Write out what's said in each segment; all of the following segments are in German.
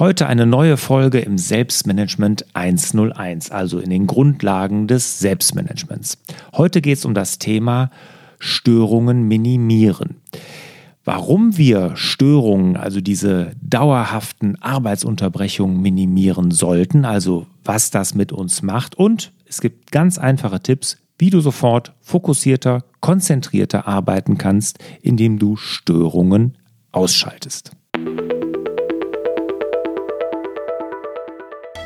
Heute eine neue Folge im Selbstmanagement 101, also in den Grundlagen des Selbstmanagements. Heute geht es um das Thema Störungen minimieren. Warum wir Störungen, also diese dauerhaften Arbeitsunterbrechungen minimieren sollten, also was das mit uns macht und es gibt ganz einfache Tipps, wie du sofort fokussierter, konzentrierter arbeiten kannst, indem du Störungen ausschaltest.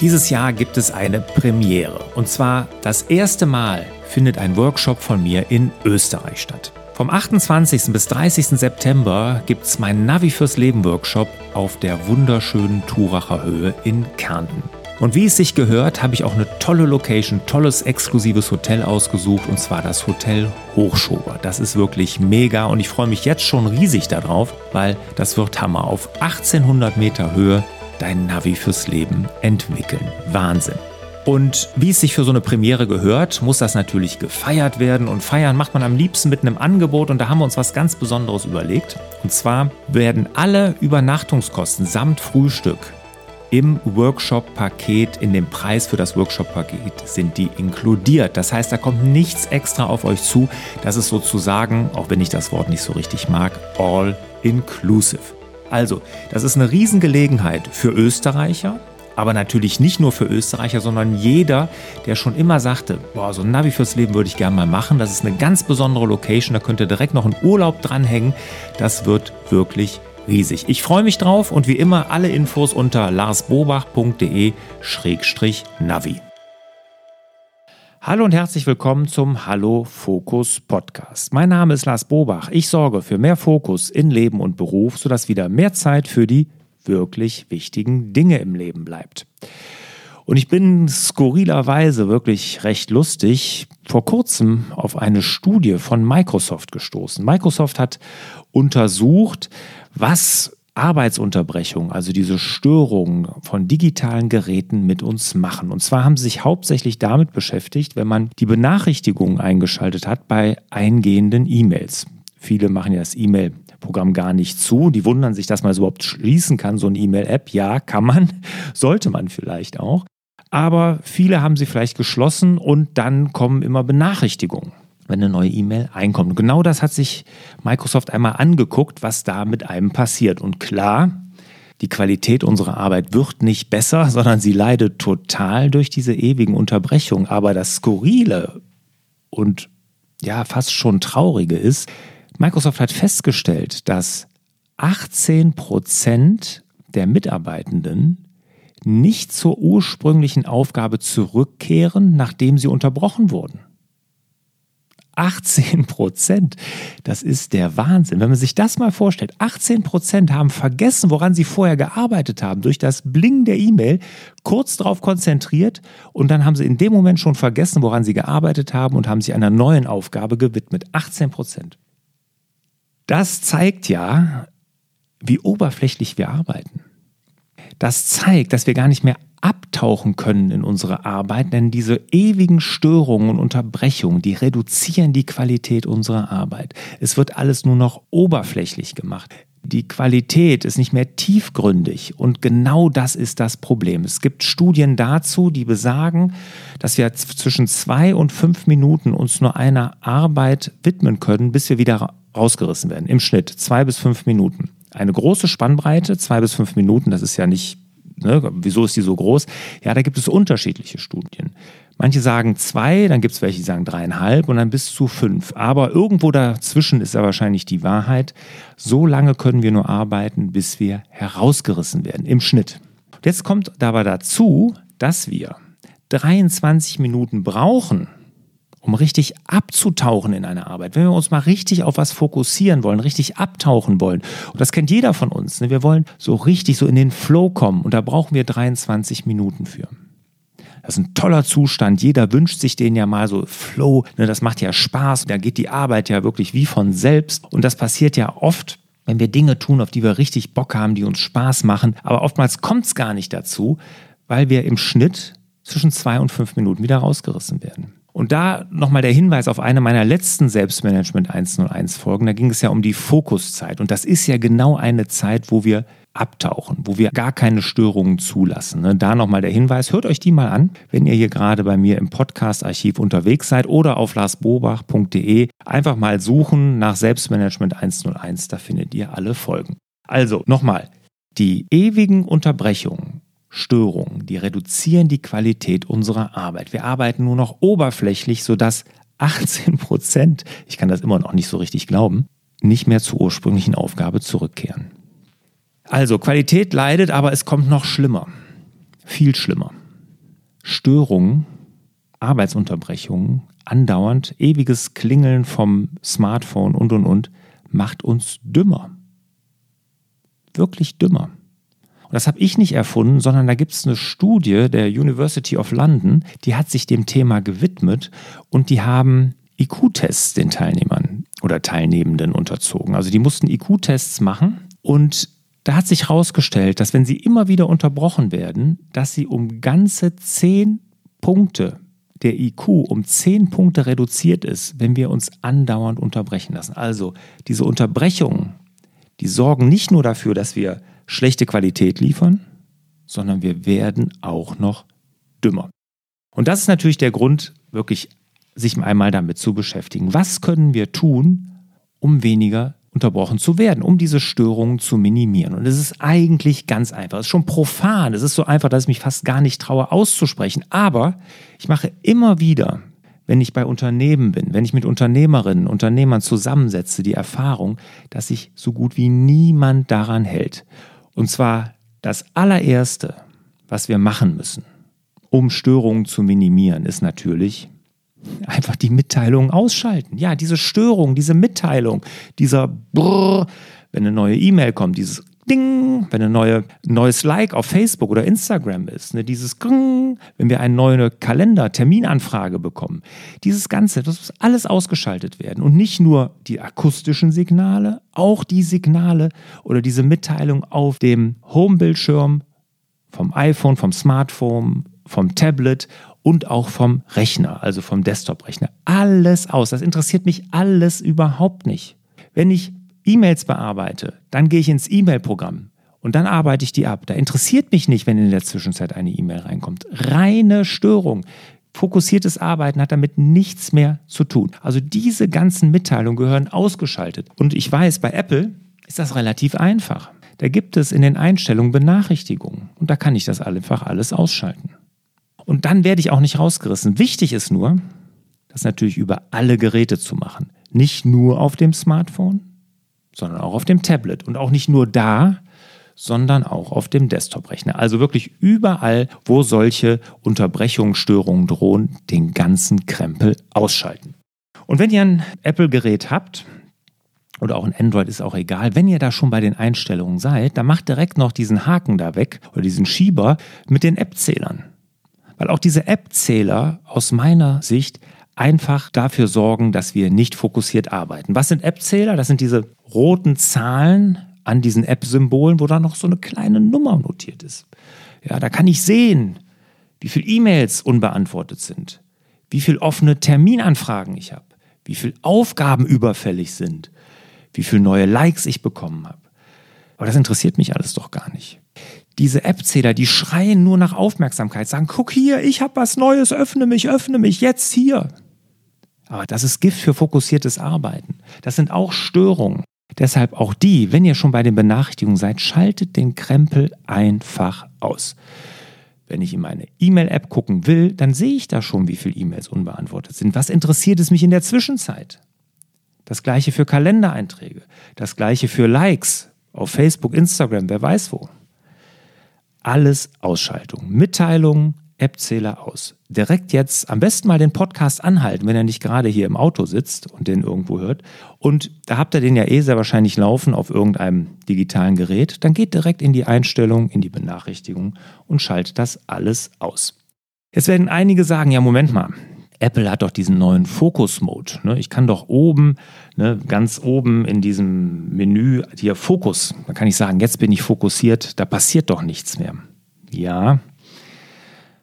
Dieses Jahr gibt es eine Premiere. Und zwar das erste Mal findet ein Workshop von mir in Österreich statt. Vom 28. bis 30. September gibt es meinen Navi fürs Leben Workshop auf der wunderschönen Turacher Höhe in Kärnten. Und wie es sich gehört, habe ich auch eine tolle Location, tolles exklusives Hotel ausgesucht und zwar das Hotel Hochschober. Das ist wirklich mega und ich freue mich jetzt schon riesig darauf, weil das wird Hammer. Auf 1800 Meter Höhe dein Navi fürs Leben entwickeln. Wahnsinn. Und wie es sich für so eine Premiere gehört, muss das natürlich gefeiert werden. Und feiern macht man am liebsten mit einem Angebot. Und da haben wir uns was ganz Besonderes überlegt. Und zwar werden alle Übernachtungskosten samt Frühstück im Workshop-Paket, in dem Preis für das Workshop-Paket sind die inkludiert. Das heißt, da kommt nichts extra auf euch zu. Das ist sozusagen, auch wenn ich das Wort nicht so richtig mag, all inclusive. Also, das ist eine Riesengelegenheit für Österreicher, aber natürlich nicht nur für Österreicher, sondern jeder, der schon immer sagte, boah, so ein Navi fürs Leben würde ich gerne mal machen. Das ist eine ganz besondere Location, da könnt ihr direkt noch einen Urlaub dranhängen. Das wird wirklich riesig. Ich freue mich drauf und wie immer alle Infos unter larsbobach.de-navi. Hallo und herzlich willkommen zum Hallo Fokus Podcast. Mein Name ist Lars Bobach. Ich sorge für mehr Fokus in Leben und Beruf, sodass wieder mehr Zeit für die wirklich wichtigen Dinge im Leben bleibt. Und ich bin skurrilerweise wirklich recht lustig vor kurzem auf eine Studie von Microsoft gestoßen. Microsoft hat untersucht, was Arbeitsunterbrechung, also diese Störungen von digitalen Geräten mit uns machen. Und zwar haben sie sich hauptsächlich damit beschäftigt, wenn man die Benachrichtigungen eingeschaltet hat bei eingehenden E-Mails. Viele machen ja das E-Mail Programm gar nicht zu. Die wundern sich, dass man es überhaupt schließen kann, so eine E-Mail-App. Ja, kann man, sollte man vielleicht auch. Aber viele haben sie vielleicht geschlossen und dann kommen immer Benachrichtigungen wenn eine neue E-Mail einkommt. Und genau das hat sich Microsoft einmal angeguckt, was da mit einem passiert. Und klar, die Qualität unserer Arbeit wird nicht besser, sondern sie leidet total durch diese ewigen Unterbrechungen. Aber das Skurrile und ja, fast schon Traurige ist, Microsoft hat festgestellt, dass 18 Prozent der Mitarbeitenden nicht zur ursprünglichen Aufgabe zurückkehren, nachdem sie unterbrochen wurden. 18 Prozent. Das ist der Wahnsinn. Wenn man sich das mal vorstellt, 18 Prozent haben vergessen, woran sie vorher gearbeitet haben, durch das Blingen der E-Mail, kurz darauf konzentriert und dann haben sie in dem Moment schon vergessen, woran sie gearbeitet haben und haben sich einer neuen Aufgabe gewidmet. 18 Prozent. Das zeigt ja, wie oberflächlich wir arbeiten. Das zeigt, dass wir gar nicht mehr abtauchen können in unsere Arbeit, denn diese ewigen Störungen und Unterbrechungen, die reduzieren die Qualität unserer Arbeit. Es wird alles nur noch oberflächlich gemacht. Die Qualität ist nicht mehr tiefgründig und genau das ist das Problem. Es gibt Studien dazu, die besagen, dass wir zwischen zwei und fünf Minuten uns nur einer Arbeit widmen können, bis wir wieder rausgerissen werden. Im Schnitt zwei bis fünf Minuten. Eine große Spannbreite, zwei bis fünf Minuten, das ist ja nicht Ne? Wieso ist die so groß? Ja, da gibt es unterschiedliche Studien. Manche sagen zwei, dann gibt es welche, die sagen dreieinhalb und dann bis zu fünf. Aber irgendwo dazwischen ist ja wahrscheinlich die Wahrheit. So lange können wir nur arbeiten, bis wir herausgerissen werden, im Schnitt. Jetzt kommt dabei dazu, dass wir 23 Minuten brauchen, um richtig abzutauchen in eine Arbeit, wenn wir uns mal richtig auf was fokussieren wollen, richtig abtauchen wollen, und das kennt jeder von uns, ne? wir wollen so richtig so in den Flow kommen und da brauchen wir 23 Minuten für. Das ist ein toller Zustand. Jeder wünscht sich den ja mal so Flow. Ne, das macht ja Spaß. Da geht die Arbeit ja wirklich wie von selbst. Und das passiert ja oft, wenn wir Dinge tun, auf die wir richtig Bock haben, die uns Spaß machen. Aber oftmals kommt es gar nicht dazu, weil wir im Schnitt zwischen zwei und fünf Minuten wieder rausgerissen werden. Und da nochmal der Hinweis auf eine meiner letzten Selbstmanagement 101 Folgen. Da ging es ja um die Fokuszeit. Und das ist ja genau eine Zeit, wo wir abtauchen, wo wir gar keine Störungen zulassen. Ne? Da nochmal der Hinweis, hört euch die mal an, wenn ihr hier gerade bei mir im Podcast-Archiv unterwegs seid oder auf larsbobach.de. Einfach mal suchen nach Selbstmanagement 101, da findet ihr alle Folgen. Also nochmal, die ewigen Unterbrechungen, Störungen, die reduzieren die Qualität unserer Arbeit. Wir arbeiten nur noch oberflächlich, sodass 18 Prozent, ich kann das immer noch nicht so richtig glauben, nicht mehr zur ursprünglichen Aufgabe zurückkehren. Also Qualität leidet, aber es kommt noch schlimmer. Viel schlimmer. Störungen, Arbeitsunterbrechungen, andauernd ewiges Klingeln vom Smartphone und und und macht uns dümmer. Wirklich dümmer. Und das habe ich nicht erfunden, sondern da gibt es eine Studie der University of London, die hat sich dem Thema gewidmet und die haben IQ-Tests den Teilnehmern oder Teilnehmenden unterzogen. Also die mussten IQ-Tests machen und da hat sich herausgestellt, dass wenn sie immer wieder unterbrochen werden, dass sie um ganze zehn Punkte der IQ um zehn Punkte reduziert ist, wenn wir uns andauernd unterbrechen lassen. Also diese Unterbrechungen, die sorgen nicht nur dafür, dass wir schlechte Qualität liefern, sondern wir werden auch noch dümmer. Und das ist natürlich der Grund, wirklich sich einmal damit zu beschäftigen. Was können wir tun, um weniger unterbrochen zu werden, um diese Störungen zu minimieren. Und es ist eigentlich ganz einfach. Es ist schon profan. Es ist so einfach, dass ich mich fast gar nicht traue auszusprechen. Aber ich mache immer wieder, wenn ich bei Unternehmen bin, wenn ich mit Unternehmerinnen, Unternehmern zusammensetze, die Erfahrung, dass sich so gut wie niemand daran hält. Und zwar das allererste, was wir machen müssen, um Störungen zu minimieren, ist natürlich einfach die Mitteilung ausschalten. Ja, diese Störung, diese Mitteilung, dieser Brrr, wenn eine neue E-Mail kommt, dieses Ding, wenn ein neue, neues Like auf Facebook oder Instagram ist, ne, dieses Grrr, wenn wir eine neue Kalender-Terminanfrage bekommen. Dieses Ganze, das muss alles ausgeschaltet werden. Und nicht nur die akustischen Signale, auch die Signale oder diese Mitteilung auf dem Homebildschirm vom iPhone, vom Smartphone, vom Tablet und auch vom Rechner, also vom Desktop-Rechner. Alles aus. Das interessiert mich alles überhaupt nicht. Wenn ich E-Mails bearbeite, dann gehe ich ins E-Mail-Programm und dann arbeite ich die ab. Da interessiert mich nicht, wenn in der Zwischenzeit eine E-Mail reinkommt. Reine Störung. Fokussiertes Arbeiten hat damit nichts mehr zu tun. Also diese ganzen Mitteilungen gehören ausgeschaltet. Und ich weiß, bei Apple ist das relativ einfach. Da gibt es in den Einstellungen Benachrichtigungen und da kann ich das einfach alles ausschalten. Und dann werde ich auch nicht rausgerissen. Wichtig ist nur, das natürlich über alle Geräte zu machen. Nicht nur auf dem Smartphone, sondern auch auf dem Tablet. Und auch nicht nur da, sondern auch auf dem Desktop-Rechner. Also wirklich überall, wo solche Unterbrechungen, Störungen drohen, den ganzen Krempel ausschalten. Und wenn ihr ein Apple-Gerät habt, oder auch ein Android ist auch egal, wenn ihr da schon bei den Einstellungen seid, dann macht direkt noch diesen Haken da weg oder diesen Schieber mit den App-Zählern. Weil auch diese App-Zähler aus meiner Sicht einfach dafür sorgen, dass wir nicht fokussiert arbeiten. Was sind App-Zähler? Das sind diese roten Zahlen an diesen App-Symbolen, wo da noch so eine kleine Nummer notiert ist. Ja, da kann ich sehen, wie viele E-Mails unbeantwortet sind, wie viele offene Terminanfragen ich habe, wie viele Aufgaben überfällig sind, wie viele neue Likes ich bekommen habe. Aber das interessiert mich alles doch gar nicht diese App-Zähler, die schreien nur nach Aufmerksamkeit, sagen, guck hier, ich habe was Neues, öffne mich, öffne mich, jetzt hier. Aber das ist Gift für fokussiertes Arbeiten. Das sind auch Störungen. Deshalb auch die, wenn ihr schon bei den Benachrichtigungen seid, schaltet den Krempel einfach aus. Wenn ich in meine E-Mail-App gucken will, dann sehe ich da schon, wie viele E-Mails unbeantwortet sind. Was interessiert es mich in der Zwischenzeit? Das gleiche für Kalendereinträge, das gleiche für Likes auf Facebook, Instagram, wer weiß wo alles Ausschaltung. Mitteilungen, App-Zähler aus. Direkt jetzt am besten mal den Podcast anhalten, wenn er nicht gerade hier im Auto sitzt und den irgendwo hört. Und da habt ihr den ja eh sehr wahrscheinlich laufen auf irgendeinem digitalen Gerät. Dann geht direkt in die Einstellung, in die Benachrichtigung und schaltet das alles aus. Jetzt werden einige sagen, ja, Moment mal, Apple hat doch diesen neuen Focus-Mode. Ne? Ich kann doch oben, ne, ganz oben in diesem Menü hier Fokus, da kann ich sagen, jetzt bin ich fokussiert, da passiert doch nichts mehr. Ja,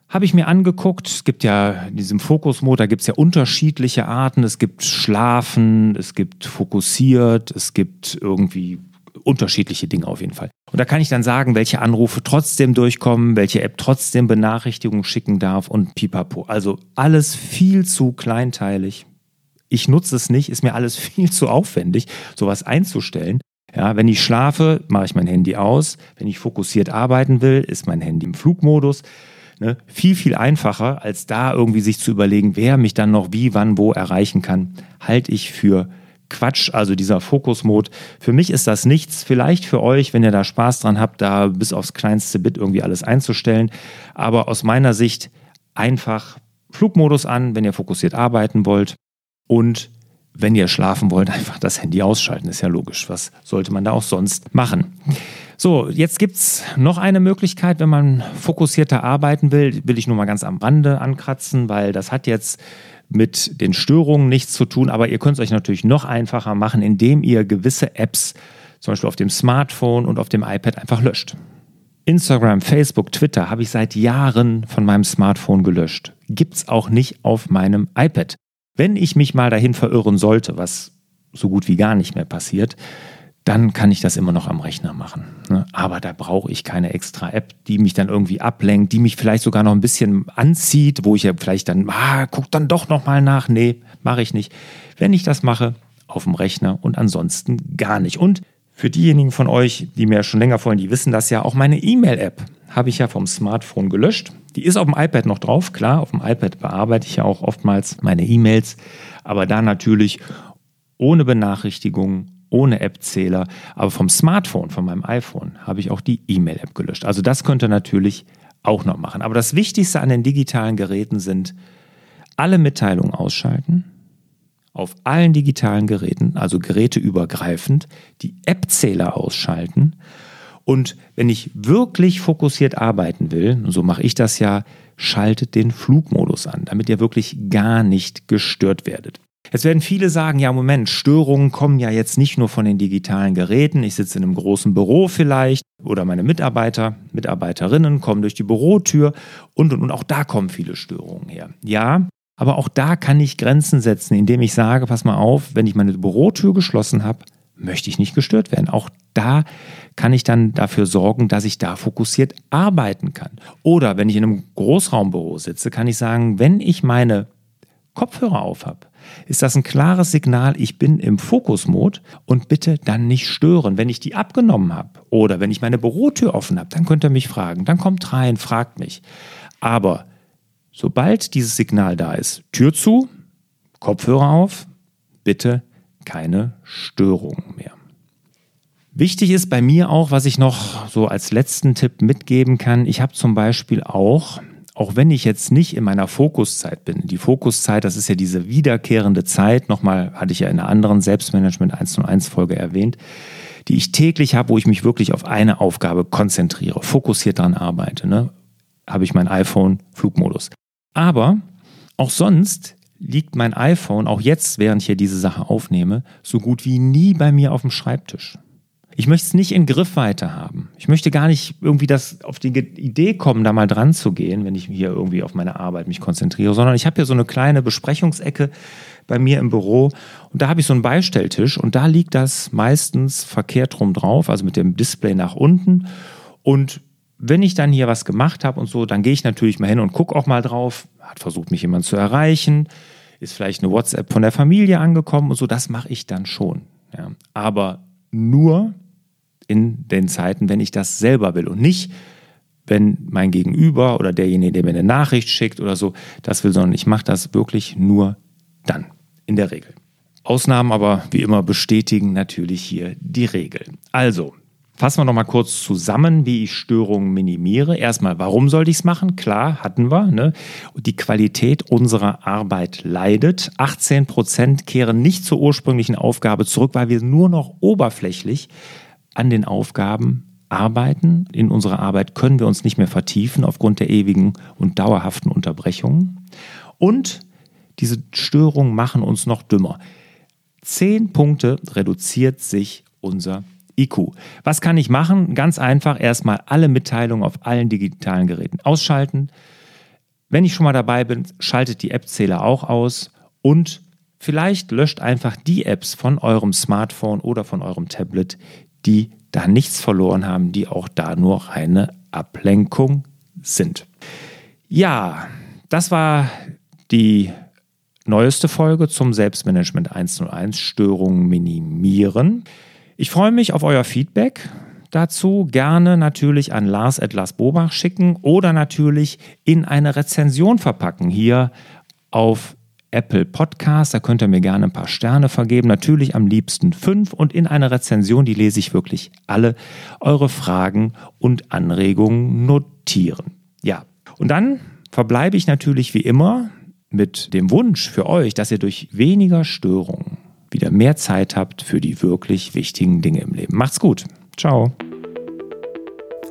habe ich mir angeguckt. Es gibt ja in diesem Fokus-Mode, da gibt es ja unterschiedliche Arten. Es gibt Schlafen, es gibt fokussiert, es gibt irgendwie unterschiedliche Dinge auf jeden Fall. Und da kann ich dann sagen, welche Anrufe trotzdem durchkommen, welche App trotzdem Benachrichtigungen schicken darf und pipapo. Also alles viel zu kleinteilig. Ich nutze es nicht, ist mir alles viel zu aufwendig, sowas einzustellen. Ja, wenn ich schlafe, mache ich mein Handy aus. Wenn ich fokussiert arbeiten will, ist mein Handy im Flugmodus. Ne? Viel, viel einfacher, als da irgendwie sich zu überlegen, wer mich dann noch wie, wann, wo erreichen kann, halte ich für Quatsch, also dieser Fokusmod. Für mich ist das nichts. Vielleicht für euch, wenn ihr da Spaß dran habt, da bis aufs kleinste Bit irgendwie alles einzustellen. Aber aus meiner Sicht einfach Flugmodus an, wenn ihr fokussiert arbeiten wollt. Und wenn ihr schlafen wollt, einfach das Handy ausschalten. Ist ja logisch. Was sollte man da auch sonst machen? So, jetzt gibt es noch eine Möglichkeit, wenn man fokussierter arbeiten will, will ich nur mal ganz am Rande ankratzen, weil das hat jetzt mit den Störungen nichts zu tun, aber ihr könnt es euch natürlich noch einfacher machen, indem ihr gewisse Apps, zum Beispiel auf dem Smartphone und auf dem iPad, einfach löscht. Instagram, Facebook, Twitter habe ich seit Jahren von meinem Smartphone gelöscht. Gibt es auch nicht auf meinem iPad. Wenn ich mich mal dahin verirren sollte, was so gut wie gar nicht mehr passiert, dann kann ich das immer noch am Rechner machen. Ne? Aber da brauche ich keine extra App, die mich dann irgendwie ablenkt, die mich vielleicht sogar noch ein bisschen anzieht, wo ich ja vielleicht dann, ah, guck dann doch nochmal nach. Nee, mache ich nicht. Wenn ich das mache, auf dem Rechner und ansonsten gar nicht. Und für diejenigen von euch, die mir schon länger folgen, die wissen das ja, auch meine E-Mail-App habe ich ja vom Smartphone gelöscht. Die ist auf dem iPad noch drauf. Klar, auf dem iPad bearbeite ich ja auch oftmals meine E-Mails, aber da natürlich ohne Benachrichtigungen ohne App-Zähler. Aber vom Smartphone, von meinem iPhone, habe ich auch die E-Mail-App gelöscht. Also das könnt ihr natürlich auch noch machen. Aber das Wichtigste an den digitalen Geräten sind alle Mitteilungen ausschalten, auf allen digitalen Geräten, also geräteübergreifend, die App-Zähler ausschalten. Und wenn ich wirklich fokussiert arbeiten will, so mache ich das ja, schaltet den Flugmodus an, damit ihr wirklich gar nicht gestört werdet. Jetzt werden viele sagen, ja Moment, Störungen kommen ja jetzt nicht nur von den digitalen Geräten. Ich sitze in einem großen Büro vielleicht oder meine Mitarbeiter, Mitarbeiterinnen kommen durch die Bürotür und, und, und auch da kommen viele Störungen her. Ja, aber auch da kann ich Grenzen setzen, indem ich sage, pass mal auf, wenn ich meine Bürotür geschlossen habe, möchte ich nicht gestört werden. Auch da kann ich dann dafür sorgen, dass ich da fokussiert arbeiten kann. Oder wenn ich in einem Großraumbüro sitze, kann ich sagen, wenn ich meine Kopfhörer auf habe, ist das ein klares Signal, ich bin im Fokusmod und bitte dann nicht stören. Wenn ich die abgenommen habe oder wenn ich meine Bürotür offen habe, dann könnt ihr mich fragen. Dann kommt rein, fragt mich. Aber sobald dieses Signal da ist, Tür zu, Kopfhörer auf, bitte keine Störungen mehr. Wichtig ist bei mir auch, was ich noch so als letzten Tipp mitgeben kann. Ich habe zum Beispiel auch auch wenn ich jetzt nicht in meiner Fokuszeit bin, die Fokuszeit, das ist ja diese wiederkehrende Zeit, nochmal hatte ich ja in einer anderen Selbstmanagement 101 Folge erwähnt, die ich täglich habe, wo ich mich wirklich auf eine Aufgabe konzentriere, fokussiert daran arbeite, ne? habe ich mein iPhone Flugmodus. Aber auch sonst liegt mein iPhone, auch jetzt, während ich hier diese Sache aufnehme, so gut wie nie bei mir auf dem Schreibtisch. Ich möchte es nicht in Griffweite haben. Ich möchte gar nicht irgendwie das auf die Idee kommen, da mal dran zu gehen, wenn ich hier irgendwie auf meine Arbeit mich konzentriere, sondern ich habe hier so eine kleine Besprechungsecke bei mir im Büro und da habe ich so einen Beistelltisch und da liegt das meistens verkehrt rum drauf, also mit dem Display nach unten und wenn ich dann hier was gemacht habe und so, dann gehe ich natürlich mal hin und gucke auch mal drauf. Hat versucht, mich jemand zu erreichen. Ist vielleicht eine WhatsApp von der Familie angekommen und so. Das mache ich dann schon. Ja. Aber nur, in den Zeiten, wenn ich das selber will und nicht, wenn mein Gegenüber oder derjenige, der mir eine Nachricht schickt oder so, das will, sondern ich mache das wirklich nur dann, in der Regel. Ausnahmen aber wie immer bestätigen natürlich hier die Regel. Also, fassen wir nochmal kurz zusammen, wie ich Störungen minimiere. Erstmal, warum sollte ich es machen? Klar, hatten wir. Ne? Die Qualität unserer Arbeit leidet. 18 Prozent kehren nicht zur ursprünglichen Aufgabe zurück, weil wir nur noch oberflächlich an den Aufgaben arbeiten. In unserer Arbeit können wir uns nicht mehr vertiefen aufgrund der ewigen und dauerhaften Unterbrechungen. Und diese Störungen machen uns noch dümmer. Zehn Punkte reduziert sich unser IQ. Was kann ich machen? Ganz einfach erstmal alle Mitteilungen auf allen digitalen Geräten ausschalten. Wenn ich schon mal dabei bin, schaltet die App-Zähler auch aus und vielleicht löscht einfach die Apps von eurem Smartphone oder von eurem Tablet, die da nichts verloren haben, die auch da nur reine Ablenkung sind. Ja, das war die neueste Folge zum Selbstmanagement 101 Störungen minimieren. Ich freue mich auf euer Feedback dazu. Gerne natürlich an Lars Edlas Bobach schicken oder natürlich in eine Rezension verpacken hier auf Apple Podcast. Da könnt ihr mir gerne ein paar Sterne vergeben. Natürlich am liebsten fünf. Und in einer Rezension, die lese ich wirklich alle, eure Fragen und Anregungen notieren. Ja, und dann verbleibe ich natürlich wie immer mit dem Wunsch für euch, dass ihr durch weniger Störungen wieder mehr Zeit habt für die wirklich wichtigen Dinge im Leben. Macht's gut. Ciao.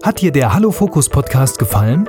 Hat dir der Hallo Fokus Podcast gefallen?